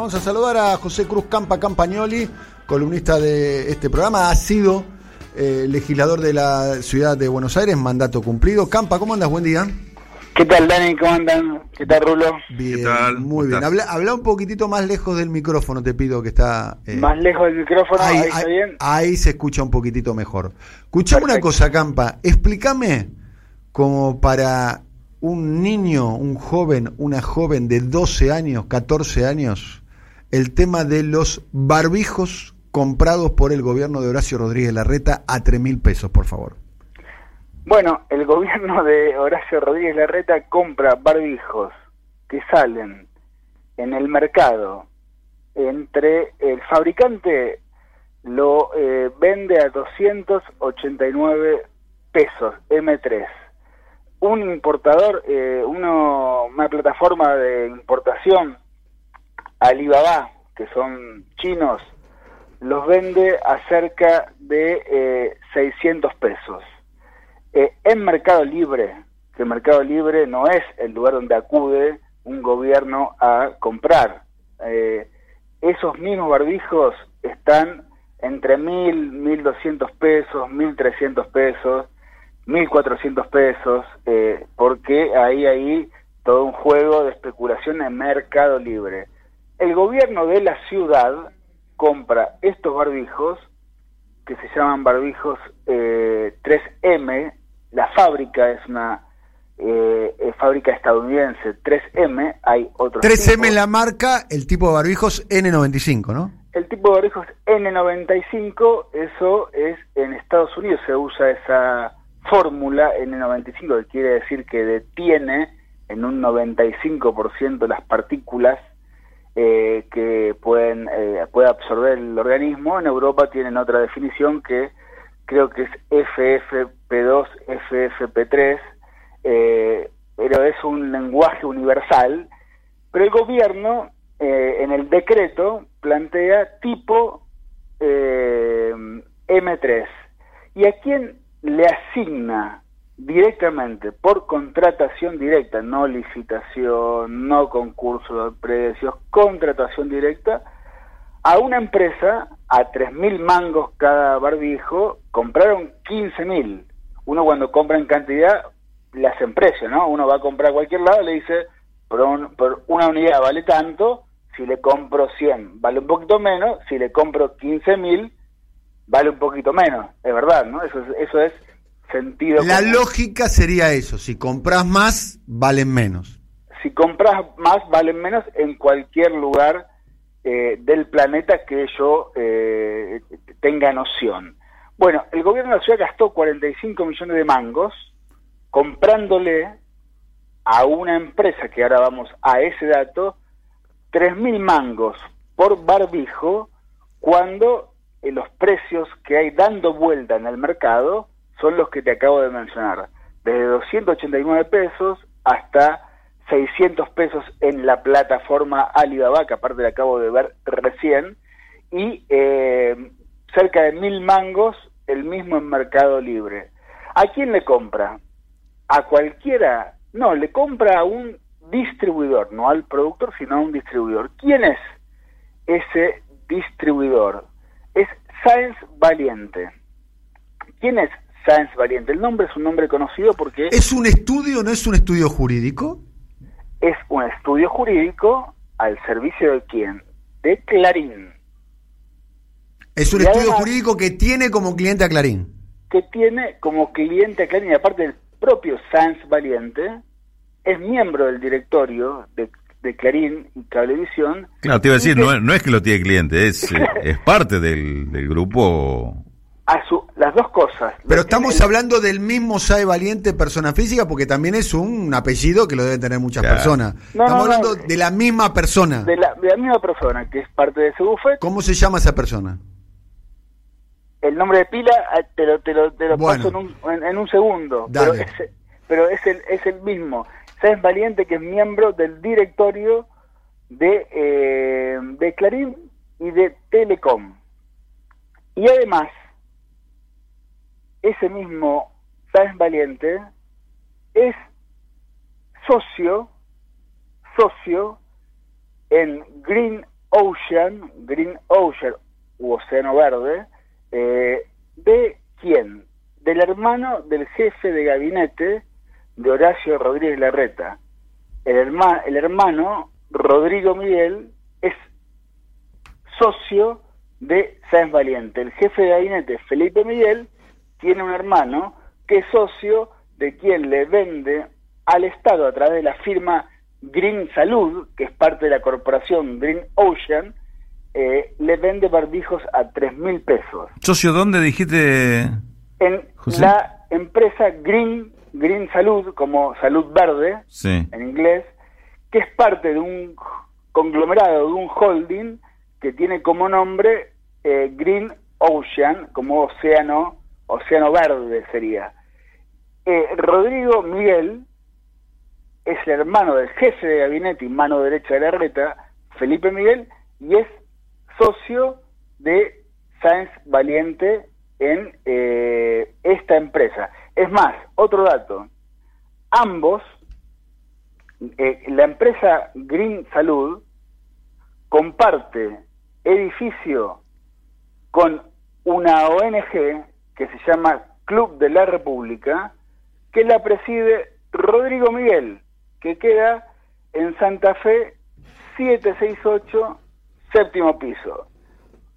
Vamos a saludar a José Cruz Campa Campagnoli, columnista de este programa. Ha sido eh, legislador de la ciudad de Buenos Aires, mandato cumplido. Campa, ¿cómo andas? Buen día. ¿Qué tal, Dani? ¿Cómo andan? ¿Qué tal, Rulo? Bien, muy bien. Habla, un poquitito más lejos del micrófono, te pido que está... Eh, más lejos del micrófono, ahí, está bien. Ahí se escucha un poquitito mejor. Escuchame una cosa, Campa. Explícame como para un niño, un joven, una joven de 12 años, 14 años, el tema de los barbijos comprados por el gobierno de Horacio Rodríguez Larreta a 3 mil pesos, por favor. Bueno, el gobierno de Horacio Rodríguez Larreta compra barbijos que salen en el mercado entre el fabricante lo eh, vende a 289 pesos M3 un importador, eh, uno, una plataforma de importación, Alibaba, que son chinos, los vende a cerca de eh, 600 pesos. Eh, en Mercado Libre, que Mercado Libre no es el lugar donde acude un gobierno a comprar, eh, esos mismos barbijos están entre 1.000, 1.200 pesos, 1.300 pesos, 1.400 pesos, eh, porque hay ahí todo un juego de especulación en Mercado Libre. El gobierno de la ciudad compra estos barbijos, que se llaman barbijos eh, 3M, la fábrica es una eh, fábrica estadounidense, 3M, hay otros 3M la marca, el tipo de barbijos N95, ¿no? El tipo de barbijos N95, eso es en Estados Unidos se usa esa fórmula N95, que quiere decir que detiene en un 95% las partículas eh, que pueden eh, puede absorber el organismo. En Europa tienen otra definición que creo que es FFP2, FFP3, eh, pero es un lenguaje universal. Pero el gobierno eh, en el decreto plantea tipo M3. ¿Y a quién le asigna directamente por contratación directa, no licitación, no concurso de precios, contratación directa, a una empresa a 3.000 mangos cada barbijo, compraron 15.000. Uno cuando compra en cantidad hacen precio, ¿no? Uno va a comprar a cualquier lado, le dice, por, por una unidad vale tanto, si le compro 100 vale un poquito menos, si le compro 15.000 vale un poquito menos, es verdad, ¿no? Eso es, eso es sentido. La lógica sería eso, si compras más, valen menos. Si compras más, valen menos en cualquier lugar eh, del planeta que yo eh, tenga noción. Bueno, el gobierno de la ciudad gastó 45 millones de mangos comprándole a una empresa, que ahora vamos a ese dato, 3.000 mangos por barbijo, cuando en los precios que hay dando vuelta en el mercado son los que te acabo de mencionar, desde 289 pesos hasta 600 pesos en la plataforma Alibaba, que aparte le acabo de ver recién, y eh, cerca de mil mangos el mismo en Mercado Libre. ¿A quién le compra? ¿A cualquiera? No, le compra a un distribuidor, no al productor, sino a un distribuidor. ¿Quién es ese distribuidor? es Sáenz Valiente. ¿Quién es Sáenz Valiente? El nombre es un nombre conocido porque... ¿Es un estudio, no es un estudio jurídico? Es un estudio jurídico al servicio de quién? De Clarín. Es un estudio jurídico que tiene como cliente a Clarín. Que tiene como cliente a Clarín, y aparte del propio Sáenz Valiente, es miembro del directorio de de Clarín y Cablevisión. Claro, te iba a decir, no, es que lo tiene cliente, es, es parte del, del grupo. A su, las dos cosas. Pero estamos hablando del mismo SAE Valiente persona física porque también es un apellido que lo deben tener muchas personas. estamos hablando de la misma persona. De la, de la, misma persona que es parte de ese bufete. ¿Cómo se llama esa persona? El nombre de pila ah, te lo, te lo, te lo paso en un, en, un segundo. Pero, es, pero es, el, es el mismo. Sáenz Valiente, que es miembro del directorio de, eh, de Clarín y de Telecom. Y además, ese mismo Sáenz Valiente es socio, socio en Green Ocean, Green Ocean u Océano Verde, eh, ¿de quién? Del hermano del jefe de gabinete de Horacio Rodríguez Larreta. El, herma, el hermano Rodrigo Miguel es socio de Sáenz Valiente. El jefe de gabinete, Felipe Miguel, tiene un hermano que es socio de quien le vende al Estado a través de la firma Green Salud, que es parte de la corporación Green Ocean, eh, le vende barbijos a tres mil pesos. ¿Socio dónde dijiste? En la empresa Green, Green Salud, como Salud Verde, en inglés, que es parte de un conglomerado, de un holding, que tiene como nombre eh, Green Ocean, como océano, océano verde sería. Eh, Rodrigo Miguel es el hermano del jefe de gabinete y mano derecha de la reta, Felipe Miguel, y es socio de Sáenz Valiente en eh, esta empresa. Es más, otro dato, ambos, eh, la empresa Green Salud comparte edificio con una ONG que se llama Club de la República, que la preside Rodrigo Miguel, que queda en Santa Fe 768, séptimo piso.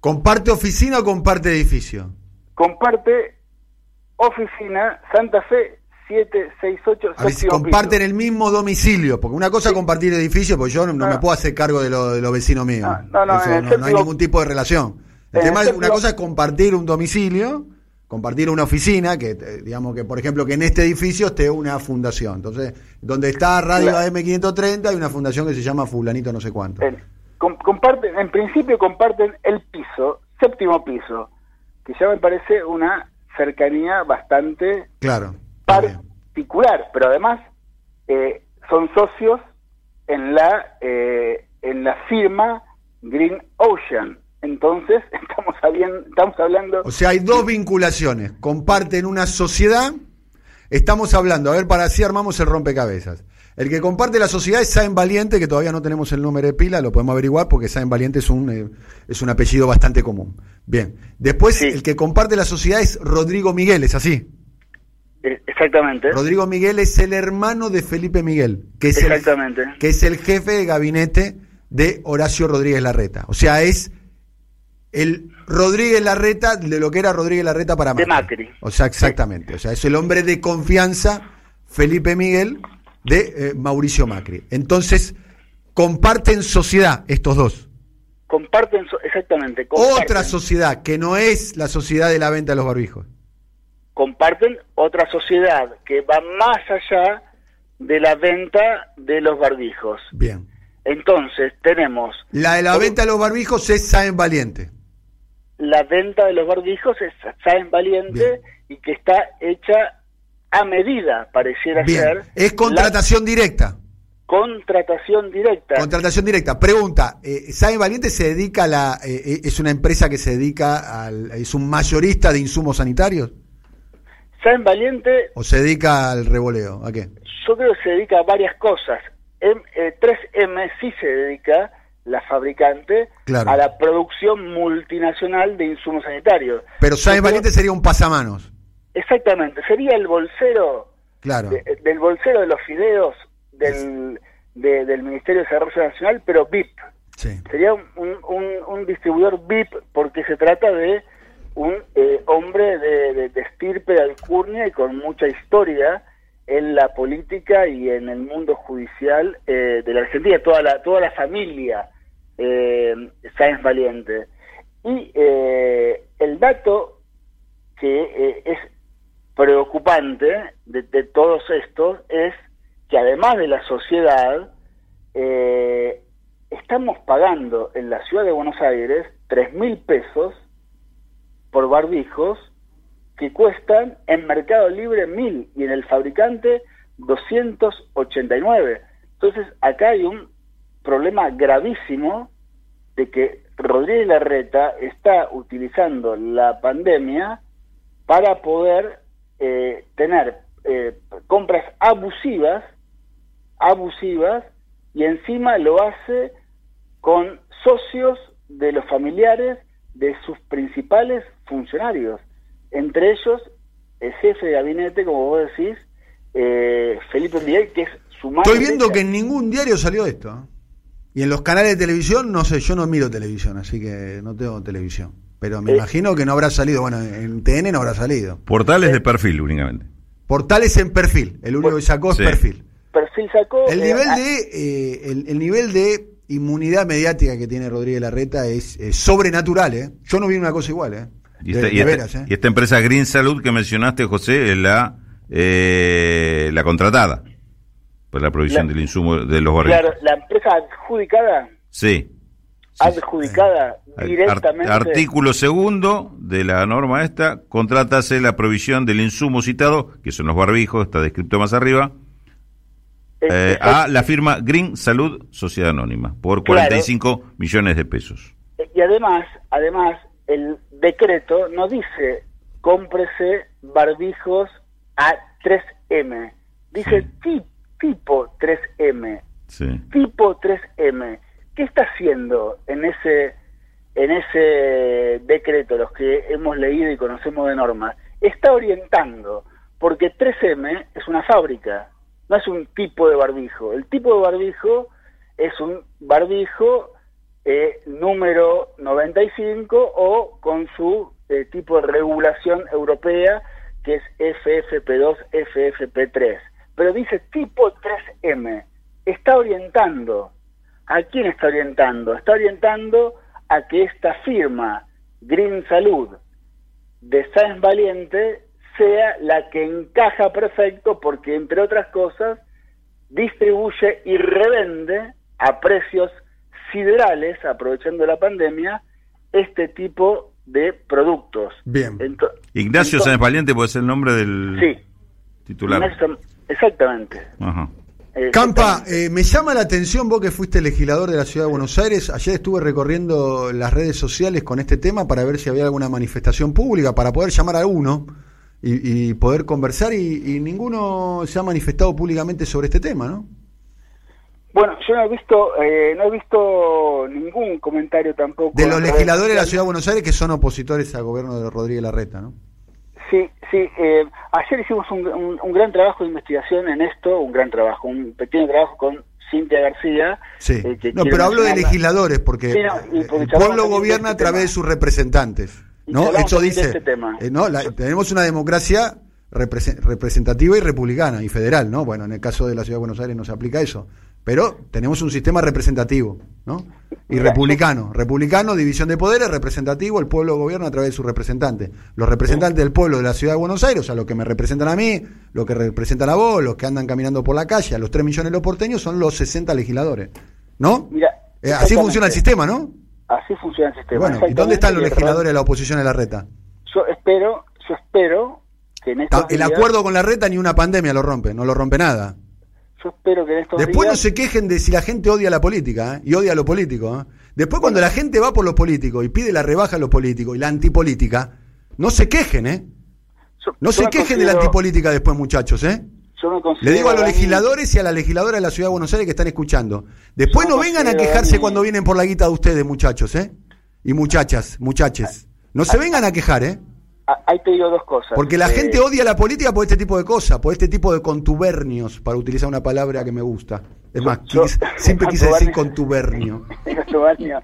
¿Comparte oficina o comparte edificio? Comparte oficina Santa Fe 768, a ver, si comparten el mismo domicilio, porque una cosa es compartir edificio, porque yo no, me puedo hacer cargo de, lo, de los vecinos míos. No, no, no, hay ningún tipo de relación. El tema es, una cosa es compartir un domicilio compartir una oficina, que eh, digamos que, por ejemplo, que en este edificio esté una fundación. Entonces, donde está Radio AM530 hay una fundación que se llama Fulanito no sé cuánto. comparten, en principio comparten el piso, séptimo piso, que ya me parece una cercanía bastante claro, particular, pero además eh, son socios en la, eh, en la firma Green Ocean, entonces estamos, estamos hablando... O sea, hay dos vinculaciones. Comparten una sociedad. Estamos hablando, a ver, para así armamos el rompecabezas. El que comparte la sociedad es Saen Valiente, que todavía no tenemos el número de pila, lo podemos averiguar porque Saen Valiente es un, eh, es un apellido bastante común. Bien. Después, el que comparte la sociedad es Rodrigo Miguel, ¿es así? Eh, exactamente. Rodrigo Miguel es el hermano de Felipe Miguel, que es, Exactamente. El, que es el jefe de gabinete de Horacio Rodríguez Larreta. O sea, es el Rodríguez Larreta de lo que era Rodríguez Larreta para Macri. De Macri. O sea, exactamente. O sea, es el hombre de confianza, Felipe Miguel, de eh, Mauricio Macri. Entonces, comparten sociedad estos dos. Comparten, exactamente. Otra sociedad que no es la sociedad de la venta de los barbijos. Comparten otra sociedad que va más allá de la venta de los barbijos. Bien. Entonces, tenemos... La de la venta de los barbijos es Saen Valiente la venta de los barbijos es en Valiente y que está hecha a medida, pareciera ser. Es contratación directa. Contratación directa. Contratación directa. Pregunta, eh, Valiente se dedica a la... Eh, eh, es una empresa que se dedica al... es un mayorista de insumos sanitarios? Saben Valiente... ¿O se dedica al revoleo? ¿A qué? Yo creo que se dedica a varias cosas. M, 3M eh, sí se dedica la fabricante a la producción multinacional de insumos sanitarios. Pero Sáenz Valiente sería un pasamanos. Exactamente, sería el bolsero claro. del bolsero de los fideos del, del Ministerio de Desarrollo Nacional, pero VIP. Sería un, un, distribuidor VIP porque se trata de un eh, hombre de, de, estirpe de alcurnia y con mucha historia en la política y en el mundo judicial eh, de la Argentina, toda la, toda la familia eh, Sáenz Valiente. Y eh, el dato que eh, es preocupante de, todos estos es que además de la sociedad, eh, estamos pagando en la ciudad de Buenos Aires tres mil pesos por barbijos que cuestan en Mercado Libre mil y en el fabricante 289. Entonces acá hay un problema gravísimo de que Rodríguez Larreta está utilizando la pandemia para poder eh, tener eh, compras abusivas, abusivas, y encima lo hace con socios de los familiares de sus principales funcionarios, entre ellos el jefe de gabinete, como vos decís, eh, Felipe Miguel, que es su madre. Estoy viendo que en ningún diario salió esto. ¿Eh? Y en los canales de televisión, no sé, yo no miro televisión, así que no tengo televisión. Pero me Eh. imagino que no habrá salido, bueno, en TN no habrá salido. Portales de perfil únicamente. Portales en perfil, el único que sacó es Sí. perfil. Perfil sacó... El eh, nivel de eh, el, el nivel de inmunidad mediática que tiene Rodríguez Larreta es, eh, sobrenatural, ¿eh? Yo no vi una cosa igual, ¿eh? Y De- esta, y de esta- veras, ¿eh? y esta empresa Green Salud que mencionaste, José, es la, eh, la contratada por la provisión La- del insumo de los barbijos. Claro, la empresa adjudicada, Sí. adjudicada Ar- directamente... artículo segundo de la norma esta, contrátase la provisión del insumo citado, que son los barbijos, está descrito más arriba, es- eh, a la firma Green Salud Sociedad Anónima, por Claro. 45 millones de pesos. Y además, además, el decreto no dice cómprese barbijos a 3M. Dice ti- tipo 3M. Sí. Tipo 3M. ¿Qué está haciendo en ese en ese decreto, los que hemos leído y conocemos de normas? Está orientando, porque 3M es una fábrica, no es un tipo de barbijo. El tipo de barbijo es un barbijo eh, número 95 o con su eh, tipo de regulación europea que es FFP2, FFP3. Pero dice tipo 3M. Está orientando. ¿A quién está orientando? Está orientando a que esta firma, Green Salud, de Sáenz Valiente, sea la que encaja perfecto porque, entre otras cosas, distribuye y revende a precios siderales, aprovechando la pandemia, este tipo de productos. Bien. Ento- Ignacio Sáenz Valiente puede ser el nombre del Sí, titular. Ignacio- exactamente. Ajá. Campa, eh, me llama la atención vos que fuiste legislador de la ciudad de Buenos Aires. Ayer estuve recorriendo las redes sociales con este tema para ver si había alguna manifestación pública, para poder llamar a uno y, y poder conversar. Y, y ninguno se ha manifestado públicamente sobre este tema, ¿no? Bueno, yo no he visto, eh, no he visto ningún comentario tampoco. De los legisladores de la ciudad de Buenos Aires que son opositores al gobierno de Rodríguez Larreta, ¿no? Sí, sí. eh, ayer hicimos un, un- un gran trabajo de investigación en esto, un gran trabajo, un pequeño trabajo con Cintia García. Sí. eh, no, pero hablo de legisladores porque Sí, no, y porque el pueblo gobierna a este través de sus representantes. ¿No? de dice. este tema. eh, no, la- tenemos una democracia represe- representativa y republicana y federal, ¿no? Bueno, en el caso de la ciudad de Buenos Aires no se aplica eso. Pero tenemos un sistema representativo, ¿no? Y republicano. Republicano, división de poderes, representativo, el pueblo gobierna a través de sus representantes. Los representantes del pueblo de la ciudad de Buenos Aires, o sea, los que me representan a mí, los que representan a vos, los que andan caminando por la calle, a los 3 millones de los porteños, son los 60 legisladores. ¿No? Mira, Eh, así funciona el sistema, ¿no? Así funciona el sistema. Bueno, ¿y dónde están los legisladores de la oposición en la reta? Yo espero, yo espero que en estos El días- acuerdo con la reta ni una pandemia lo rompe, no lo rompe nada. Yo espero que en estos Después no se quejen de si la gente odia la política ¿eh? y odia a lo político. ¿eh? Después cuando la gente va por los políticos y pide la rebaja a los políticos y la antipolítica, no se quejen, ¿eh? yo- No yo se quejen de la antipolítica después, muchachos, ¿eh? yo Le digo a los legisladores y a la legisladora de la Ciudad de Buenos Aires que están escuchando. Después no vengan a quejarse cuando vienen por la guita de ustedes, muchachos, ¿eh? Y muchachas, muchaches. No se vengan a quejar, ¿eh? Ah, Ahí te digo dos cosas. Porque la Eh, gente odia la política por este tipo de cosas, por este tipo de contubernios, para utilizar una palabra que me gusta. Es más, Yo- quis- siempre quise decir Contubernio. contubernio.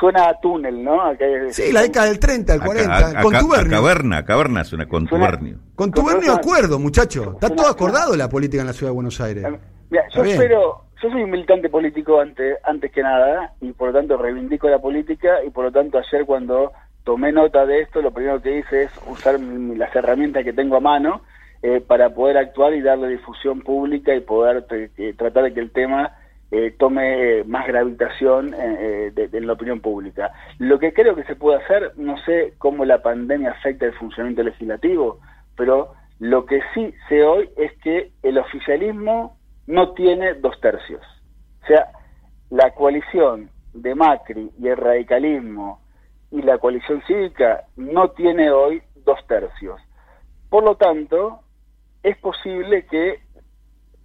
Suena a túnel, ¿no? Acá es- Sí, la década del 30, el Acá- 40, acá- contubernio. a caverna, caverna es una contubernio. Contubernio Suena- acuerdo, muchachos. Está suena- todo acordado la política en la ciudad de Buenos Aires. Eh, Mira, yo bien. espero, yo soy un militante político antes, antes que nada, y por lo tanto reivindico la política, y por lo tanto ayer cuando tomé nota de esto, lo primero que hice es usar las herramientas que tengo a mano eh, para poder actuar y darle difusión pública y poder eh, tratar de que el tema eh, tome eh, más gravitación eh, de, de la opinión pública. Lo que creo que se puede hacer, no sé cómo la pandemia afecta el funcionamiento legislativo, pero lo que sí sé hoy es que el oficialismo no tiene dos tercios. O sea, la coalición de Macri y el radicalismo y la coalición cívica no tiene hoy dos tercios. Por lo tanto, es posible que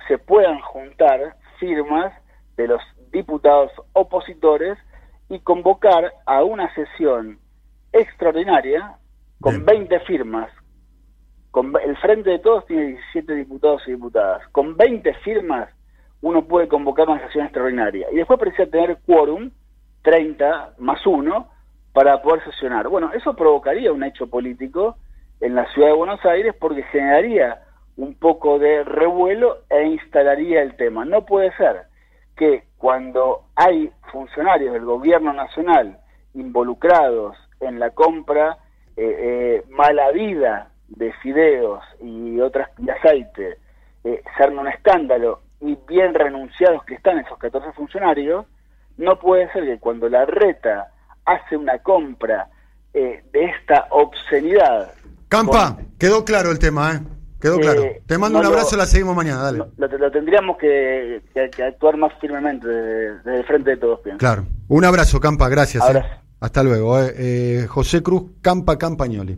se puedan juntar firmas de los diputados opositores y convocar a una sesión extraordinaria con Bien. 20 firmas. Con, el Frente de Todos tiene 17 diputados y diputadas. Con 20 firmas uno puede convocar una sesión extraordinaria. Y después precisa tener quórum, 30 más 1, para poder sesionar. Bueno, eso provocaría un hecho político en la ciudad de Buenos Aires porque generaría un poco de revuelo e instalaría el tema. No puede ser que cuando hay funcionarios del gobierno nacional involucrados en la compra eh, eh, mala vida de fideos y otras de aceite, eh, se arma un escándalo y bien renunciados que están esos 14 funcionarios, no puede ser que cuando la reta hace una compra eh, de esta obscenidad Campa, quedó claro el tema, ¿eh? Quedó Eh, claro. Te mando no un lo- abrazo, la seguimos mañana, dale. lo, lo tendríamos que, que- que actuar más firmemente desde, desde el frente de todos, pienso. Claro. Un abrazo, Campa, gracias. ¿eh? Hasta luego. José Cruz, Campa Campagnoli.